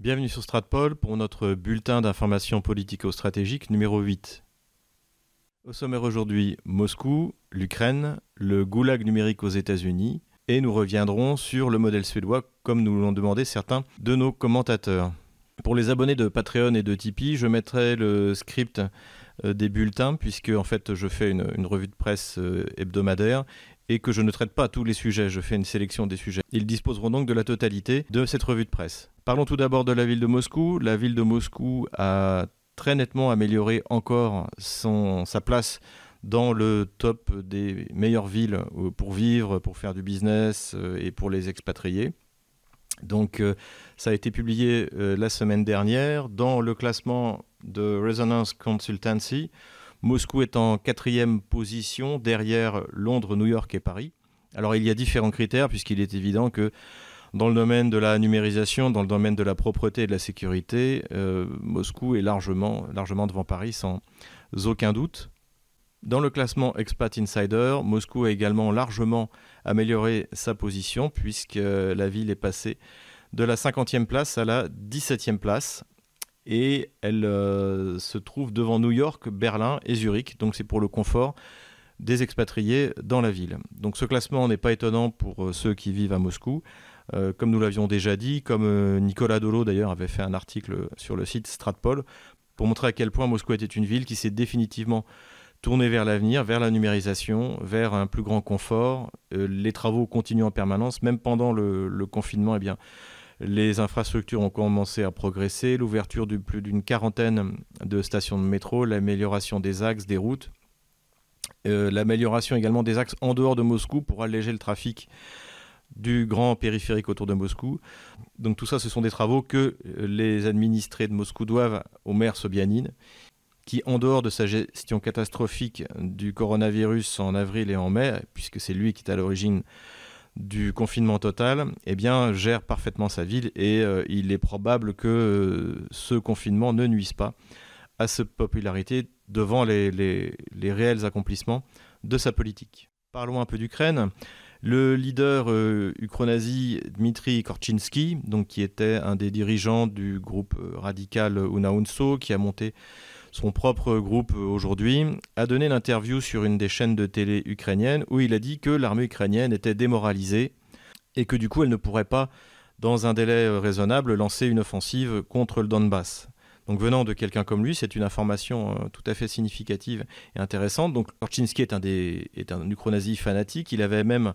Bienvenue sur Stratpol pour notre bulletin d'information politico-stratégique numéro 8. Au sommaire aujourd'hui, Moscou, l'Ukraine, le goulag numérique aux États-Unis, et nous reviendrons sur le modèle suédois comme nous l'ont demandé certains de nos commentateurs. Pour les abonnés de Patreon et de Tipeee, je mettrai le script euh, des bulletins puisque en fait je fais une, revue de presse euh, hebdomadaire et que je ne traite pas tous les sujets, je fais une sélection des sujets. Ils disposeront donc de la totalité de cette revue de presse. Parlons tout d'abord de la ville de Moscou. La ville de Moscou a très nettement amélioré encore son, sa place dans le top des meilleures villes euh, pour vivre, pour faire du business euh, et pour les expatriés. Donc euh, ça a été publié la semaine dernière dans le classement de Resonance Consultancy. Moscou est en quatrième position derrière Londres, New York et Paris. Alors il y a différents critères puisqu'il est évident que dans le domaine de la numérisation, dans le domaine de la propreté et de la sécurité, Moscou est largement, largement devant Paris sans aucun doute. Dans le classement Expat Insider, Moscou a également largement amélioré sa position puisque la ville est passée de la 50e place à la 17e place et elle euh, se trouve devant New York, Berlin et Zurich. Donc c'est pour le confort des expatriés dans la ville. Donc ce classement n'est pas étonnant pour euh, ceux qui vivent à Moscou. Euh, comme nous l'avions déjà dit, comme Nicolas Dolo d'ailleurs avait fait un article sur le site Stratpol pour montrer à quel point Moscou était une ville qui s'est définitivement tourner vers l'avenir, vers la numérisation, vers un plus grand confort. Les travaux continuent en permanence, même pendant le, confinement. Eh bien, les infrastructures ont commencé à progresser, l'ouverture de plus d'une quarantaine de stations de métro, l'amélioration des axes, des routes, euh, l'amélioration également des axes en dehors de Moscou pour alléger le trafic du grand périphérique autour de Moscou. Donc tout ça, ce sont des travaux que euh, les administrés de Moscou doivent au maire Sobyanin qui, en dehors de sa gestion catastrophique du coronavirus en avril et en mai, puisque c'est lui qui est à l'origine du confinement total, eh bien, gère parfaitement sa ville et euh, il est probable que euh, ce confinement ne nuise pas à sa popularité devant les, réels accomplissements de sa politique. Parlons un peu d'Ukraine. Le leader euh, ukronazi Dmitri Korczynski, donc qui était un des dirigeants du groupe radical Unaunso, qui a monté son propre groupe euh, aujourd'hui, a donné l'interview sur une des chaînes de télé ukrainiennes où il a dit que l'armée ukrainienne était démoralisée et que du coup elle ne pourrait pas, dans un délai euh, raisonnable, lancer une offensive contre le Donbass. Donc venant de quelqu'un comme lui, c'est une information euh, tout à fait significative et intéressante. Donc Korczynski est un, des, fanatique. Il avait même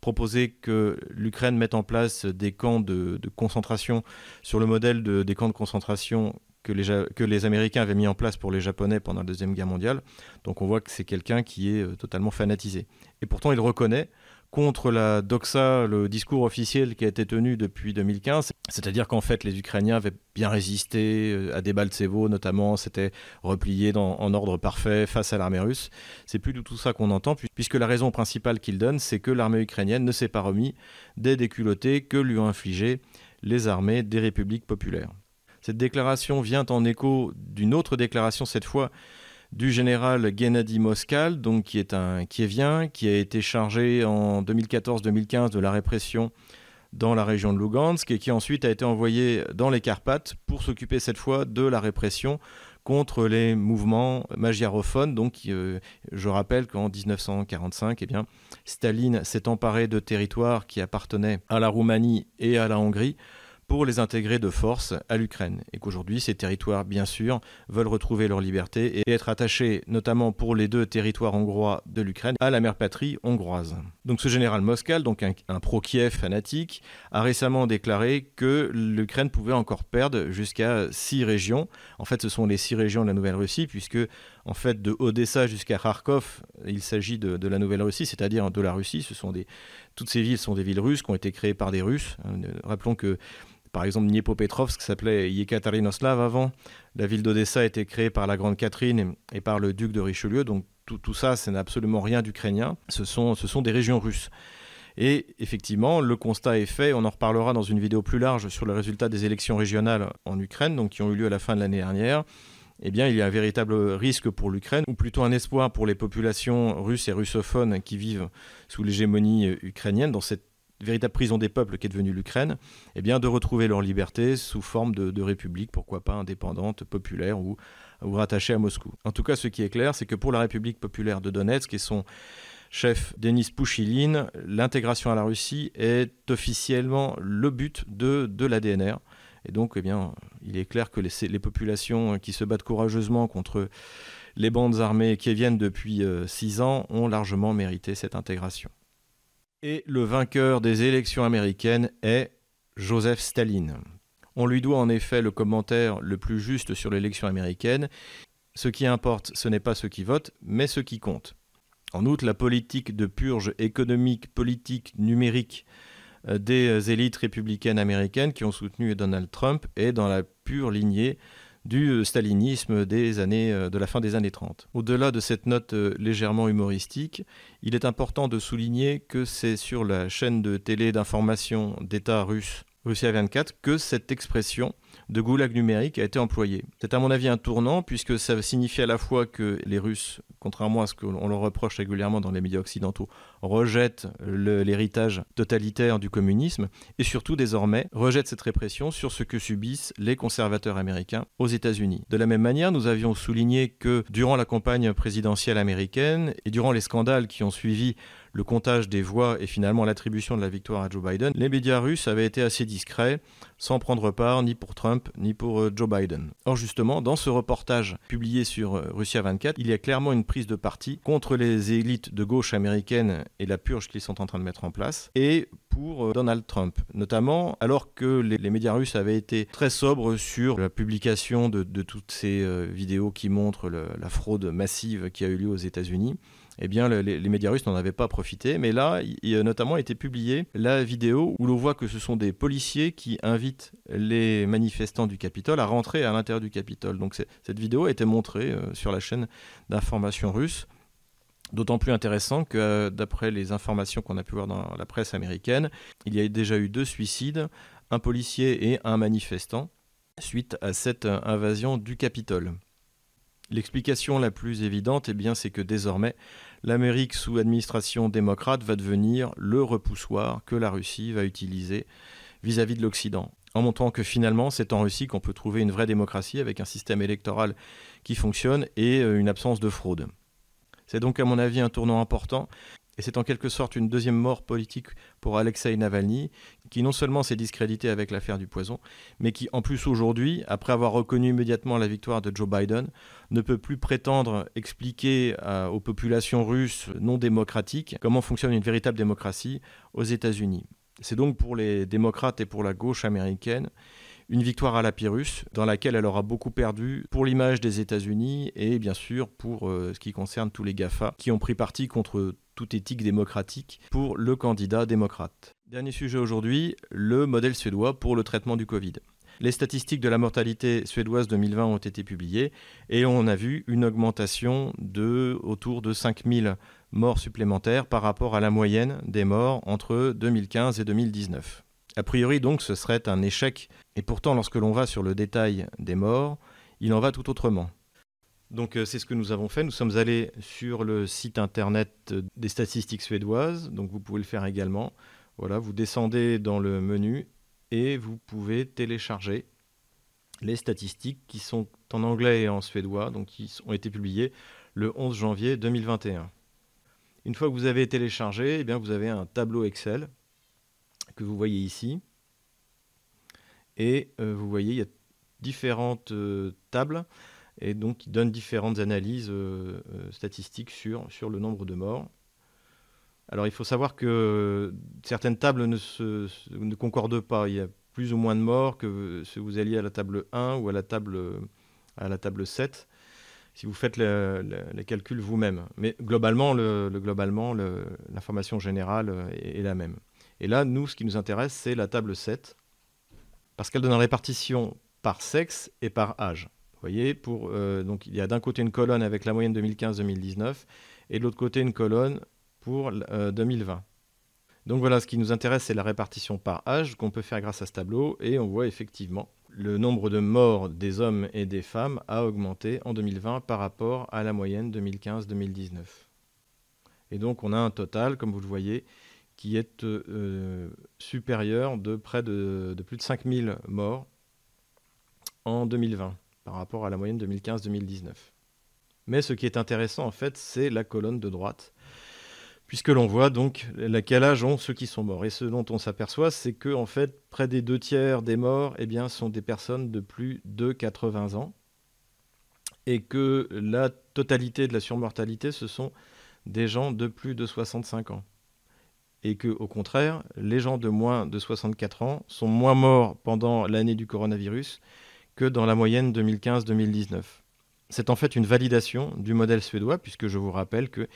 proposé que l'Ukraine mette en place des camps de, concentration sur le modèle de, des camps de concentration que les, Américains avaient mis en place pour les Japonais pendant la Deuxième Guerre mondiale. Donc on voit que c'est quelqu'un qui est euh, totalement fanatisé. Et pourtant il reconnaît contre la doxa, le discours officiel qui a été tenu depuis 2015, c'est-à-dire qu'en fait les Ukrainiens avaient bien résisté euh, à des Baltsevo notamment, s'étaient repliés en ordre parfait face à l'armée russe. C'est plus du tout ça qu'on entend, puisque la raison principale qu'il donne, c'est que l'armée ukrainienne ne s'est pas remis des déculottés que lui ont infligés les armées des républiques populaires. Cette déclaration vient en écho d'une autre déclaration, cette fois du général Gennady Moskal, donc qui est un Kievien, qui a été chargé en 2014-2015 de la répression dans la région de Lugansk et qui ensuite a été envoyé dans les Carpates pour s'occuper cette fois de la répression contre les mouvements magyarophones. Donc, euh, je rappelle qu'en 1945, eh bien, Staline s'est emparé de territoires qui appartenaient à la Roumanie et à la Hongrie pour les intégrer de force à l'Ukraine et qu'aujourd'hui ces territoires, bien sûr, veulent retrouver leur liberté et être attachés, notamment pour les deux territoires hongrois de l'Ukraine, à la mère patrie hongroise. Donc ce général Moskal, donc un, pro-Kiev fanatique, a récemment déclaré que l'Ukraine pouvait encore perdre jusqu'à six régions. En fait, ce sont les six régions de la Nouvelle-Russie, puisque en fait de Odessa jusqu'à Kharkov, il s'agit de, la Nouvelle-Russie, c'est-à-dire de la Russie. Toutes ces villes sont des villes russes qui ont été créées par des Russes. Rappelons que par exemple, Dniepopetrovsk s'appelait Yekaterinoslav avant. La ville d'Odessa a été créée par la Grande Catherine et, par le duc de Richelieu. Donc tout, tout ça, ce n'est absolument rien d'ukrainien. Ce sont, ce sont des régions russes. Et effectivement, le constat est fait. On en reparlera dans une vidéo plus large sur le résultat des élections régionales en Ukraine, donc qui ont eu lieu à la fin de l'année dernière. Eh bien, il y a un véritable risque pour l'Ukraine, ou plutôt un espoir pour les populations russes et russophones qui vivent sous l'hégémonie ukrainienne dans cette véritable prison des peuples qu'est devenue l'Ukraine, eh bien de retrouver leur liberté sous forme de, république, pourquoi pas indépendante, populaire ou, rattachée à Moscou. En tout cas, ce qui est clair, c'est que pour la République populaire de Donetsk et son chef Denis Pouchiline, l'intégration à la Russie est officiellement le but de, de la DNR. Et donc, eh bien, il est clair que les, populations qui se battent courageusement contre les bandes armées qui viennent depuis euh, six ans ont largement mérité cette intégration. Et le vainqueur des élections américaines est Joseph Staline. On lui doit en effet le commentaire le plus juste sur l'élection américaine. Ce qui importe, ce n'est pas ceux qui votent, mais ce qui compte. En outre, la politique de purge économique, politique, numérique euh, des élites républicaines américaines qui ont soutenu Donald Trump est dans la pure lignée du euh, stalinisme des années, euh, de la fin des années 30. Au-delà de cette note légèrement humoristique, il est important de souligner que c'est sur la chaîne de télé d'information d'État russe Russia 24 que cette expression de goulag numérique a été employée. C'est à mon avis un tournant puisque ça signifie à la fois que les Russes, contrairement à ce qu'on leur reproche régulièrement dans les médias occidentaux, rejettent l'héritage totalitaire du communisme et surtout désormais rejettent cette répression sur ce que subissent les conservateurs américains aux États-Unis. De la même manière, nous avions souligné que durant la campagne présidentielle américaine et durant les scandales qui ont suivi le comptage des voix et finalement l'attribution de la victoire à Joe Biden, les médias russes avaient été assez discrets, sans prendre part ni pour Trump ni pour euh, Joe Biden. Or justement, dans ce reportage publié sur euh, Russia 24, il y a clairement une prise de parti contre les élites de gauche américaines et la purge qu'ils sont en train de mettre en place, et pour euh, Donald Trump, notamment alors que les, médias russes avaient été très sobres sur la publication de, toutes ces vidéos qui montrent la fraude massive qui a eu lieu aux États-Unis eh bien, les, médias russes n'en avaient pas profité. Mais là, il, a notamment été publiée la vidéo où l'on voit que ce sont des policiers qui invitent les manifestants du Capitole à rentrer à l'intérieur du Capitole. Donc cette vidéo a été montrée euh, sur la chaîne d'information russe. D'autant plus intéressant que, euh, d'après les informations qu'on a pu voir dans la presse américaine, il y a déjà eu deux suicides, un policier et un manifestant, suite à cette euh, invasion du Capitole. L'explication la plus évidente, eh bien, c'est que désormais, l'Amérique sous administration démocrate va devenir le repoussoir que la Russie va utiliser vis-à-vis de l'Occident, en montrant que finalement, c'est en Russie qu'on peut trouver une vraie démocratie avec un système électoral qui fonctionne et euh, une absence de fraude. C'est donc à mon avis un tournant important et c'est en quelque sorte une deuxième mort politique pour Alexei Navalny, qui non seulement s'est discrédité avec l'affaire du poison, mais qui en plus aujourd'hui, après avoir reconnu immédiatement la victoire de Joe Biden, ne peut plus prétendre expliquer aux populations russes non démocratiques comment fonctionne une véritable démocratie aux États-Unis. C'est donc pour les démocrates et pour la gauche américaine une victoire à la Pyrrhus, dans laquelle elle aura beaucoup perdu pour l'image des États-Unis et bien sûr pour euh, ce qui concerne tous les GAFA qui ont pris parti contre toute éthique démocratique pour le candidat démocrate. Dernier sujet aujourd'hui, le modèle suédois pour le traitement du Covid. Les statistiques de la mortalité suédoise 2020 ont été publiées et on a vu une augmentation de autour de 5000 morts supplémentaires par rapport à la moyenne des morts entre 2015 et 2019. A priori donc ce serait un échec et pourtant lorsque l'on va sur le détail des morts, il en va tout autrement. Donc euh, c'est ce que nous avons fait. Nous sommes allés sur le site internet des statistiques suédoises. Donc vous pouvez le faire également. Voilà, vous descendez dans le menu et vous pouvez télécharger les statistiques qui sont en anglais et en suédois, donc qui ont été publiées le 11 janvier 2021. Une fois que vous avez téléchargé, eh bien vous avez un tableau Excel que vous voyez ici. Et euh, vous voyez, il y a différentes euh, tables et donc qui donne différentes analyses euh, statistiques sur, sur le nombre de morts. Alors il faut savoir que certaines tables ne, se, ne concordent pas. Il y a plus ou moins de morts que si vous alliez à la table 1 ou à la table, à la table 7, si vous faites les calculs vous-même. Mais globalement, le, globalement l'information générale est, la même. Et là, nous, ce qui nous intéresse, c'est la table 7, parce qu'elle donne une répartition par sexe et par âge voyez, pour, euh, donc il y a d'un côté une colonne avec la moyenne 2015-2019 et de l'autre côté une colonne pour 2020. Euh, donc voilà, ce qui nous intéresse, c'est la répartition par âge qu'on peut faire grâce à ce tableau et on voit effectivement le nombre de morts des hommes et des femmes a augmenté en 2020 par rapport à la moyenne 2015-2019. Et donc on a un total, comme vous le voyez, qui est supérieur de près de, plus de 5000 morts en 2020 par rapport à la moyenne 2015-2019. Mais ce qui est intéressant en fait, c'est la colonne de droite, puisque l'on voit donc quel âge ont ceux qui sont morts. Et ce dont on s'aperçoit, c'est que en fait, près des deux tiers des morts eh bien, sont des personnes de plus de 80 ans, et que la totalité de la surmortalité, ce sont des gens de plus de 65 ans. Et que, au contraire, les gens de moins de 64 ans sont moins morts pendant l'année du coronavirus que dans la moyenne 2015-2019. C'est en fait une validation du modèle suédois, puisque je vous rappelle qu'il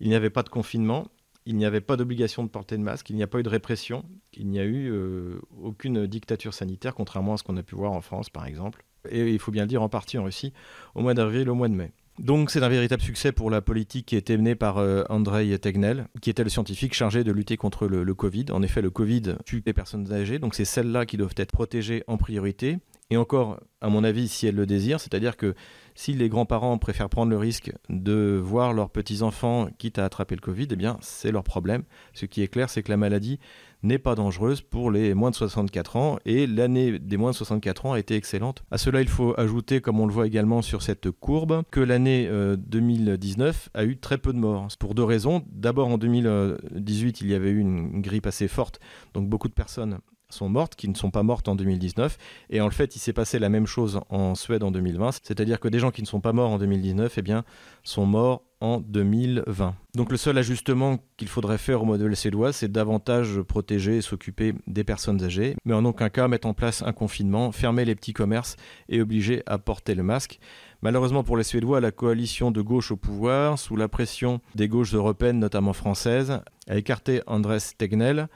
n'y avait pas de confinement, il n'y avait pas d'obligation de porter de masque, il n'y a pas eu de répression, il n'y a eu euh, aucune dictature sanitaire, contrairement à ce qu'on a pu voir en France, par exemple, et il faut bien le dire en partie en Russie, au mois d'avril, au mois de mai. Donc c'est un véritable succès pour la politique qui a été menée par euh, Andrei Tegnell, qui était le scientifique chargé de lutter contre le, le Covid. En effet, le Covid tue les personnes âgées, donc c'est celles-là qui doivent être protégées en priorité. Et encore, à mon avis, si elles le désirent, c'est-à-dire que si les grands-parents préfèrent prendre le risque de voir leurs petits-enfants quitte à attraper le Covid, eh bien, c'est leur problème. Ce qui est clair, c'est que la maladie n'est pas dangereuse pour les moins de 64 ans et l'année des moins de 64 ans a été excellente. À cela, il faut ajouter, comme on le voit également sur cette courbe, que l'année 2019 euh, a eu très peu de morts. Pour deux raisons. D'abord, en 2018, il y avait eu une grippe assez forte, donc beaucoup de personnes sont mortes, qui ne sont pas mortes en 2019. Et en fait, il s'est passé la même chose en Suède en 2020. C'est-à-dire que des gens qui ne sont pas morts en 2019, eh bien, sont morts en 2020. Donc le seul ajustement qu'il faudrait faire au modèle suédois, c'est davantage protéger et s'occuper des personnes âgées, mais en aucun cas mettre en place un confinement, fermer les petits commerces et obliger à porter le masque. Malheureusement pour les Suédois, la coalition de gauche au pouvoir, sous la pression des gauches européennes, notamment françaises, a écarté Andrés Tegnell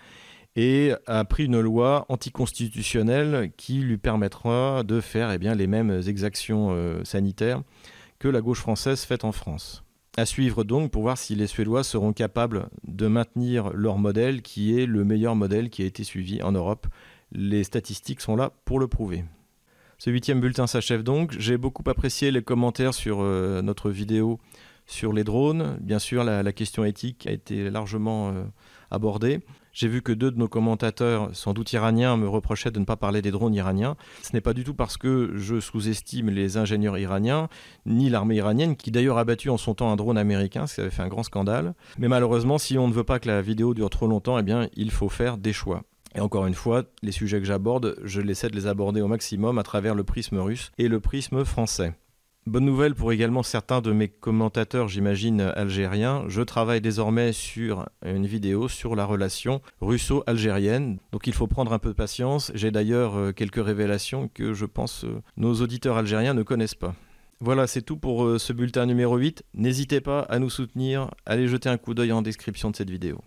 et a pris une loi anticonstitutionnelle qui lui permettra de faire eh bien, les mêmes exactions euh, sanitaires que la gauche française fait en France. À suivre donc pour voir si les Suédois seront capables de maintenir leur modèle qui est le meilleur modèle qui a été suivi en Europe. Les statistiques sont là pour le prouver. Ce huitième bulletin s'achève donc. J'ai beaucoup apprécié les commentaires sur euh, notre vidéo sur les drones. Bien sûr, la, question éthique a été largement euh, J'ai vu que deux de nos commentateurs, sans doute iraniens, me reprochaient de ne pas parler des drones iraniens. Ce n'est pas du tout parce que je sous-estime les ingénieurs iraniens, ni l'armée iranienne, qui d'ailleurs a battu en son temps un drone américain, ce qui avait fait un grand scandale. Mais malheureusement, si on ne veut pas que la vidéo dure trop longtemps, eh bien, il faut faire des choix. Et encore une fois, les sujets que j'aborde, je essaie de les aborder au maximum à travers le prisme russe et le prisme français. Bonne nouvelle pour également certains de mes commentateurs, j'imagine, algériens. Je travaille désormais sur une vidéo sur la relation russo-algérienne. Donc il faut prendre un peu de patience. J'ai d'ailleurs euh, quelques révélations que je pense euh, nos auditeurs algériens ne connaissent pas. Voilà, c'est tout pour euh, ce bulletin numéro 8. N'hésitez pas à nous soutenir. Allez jeter un coup d'œil en description de cette vidéo.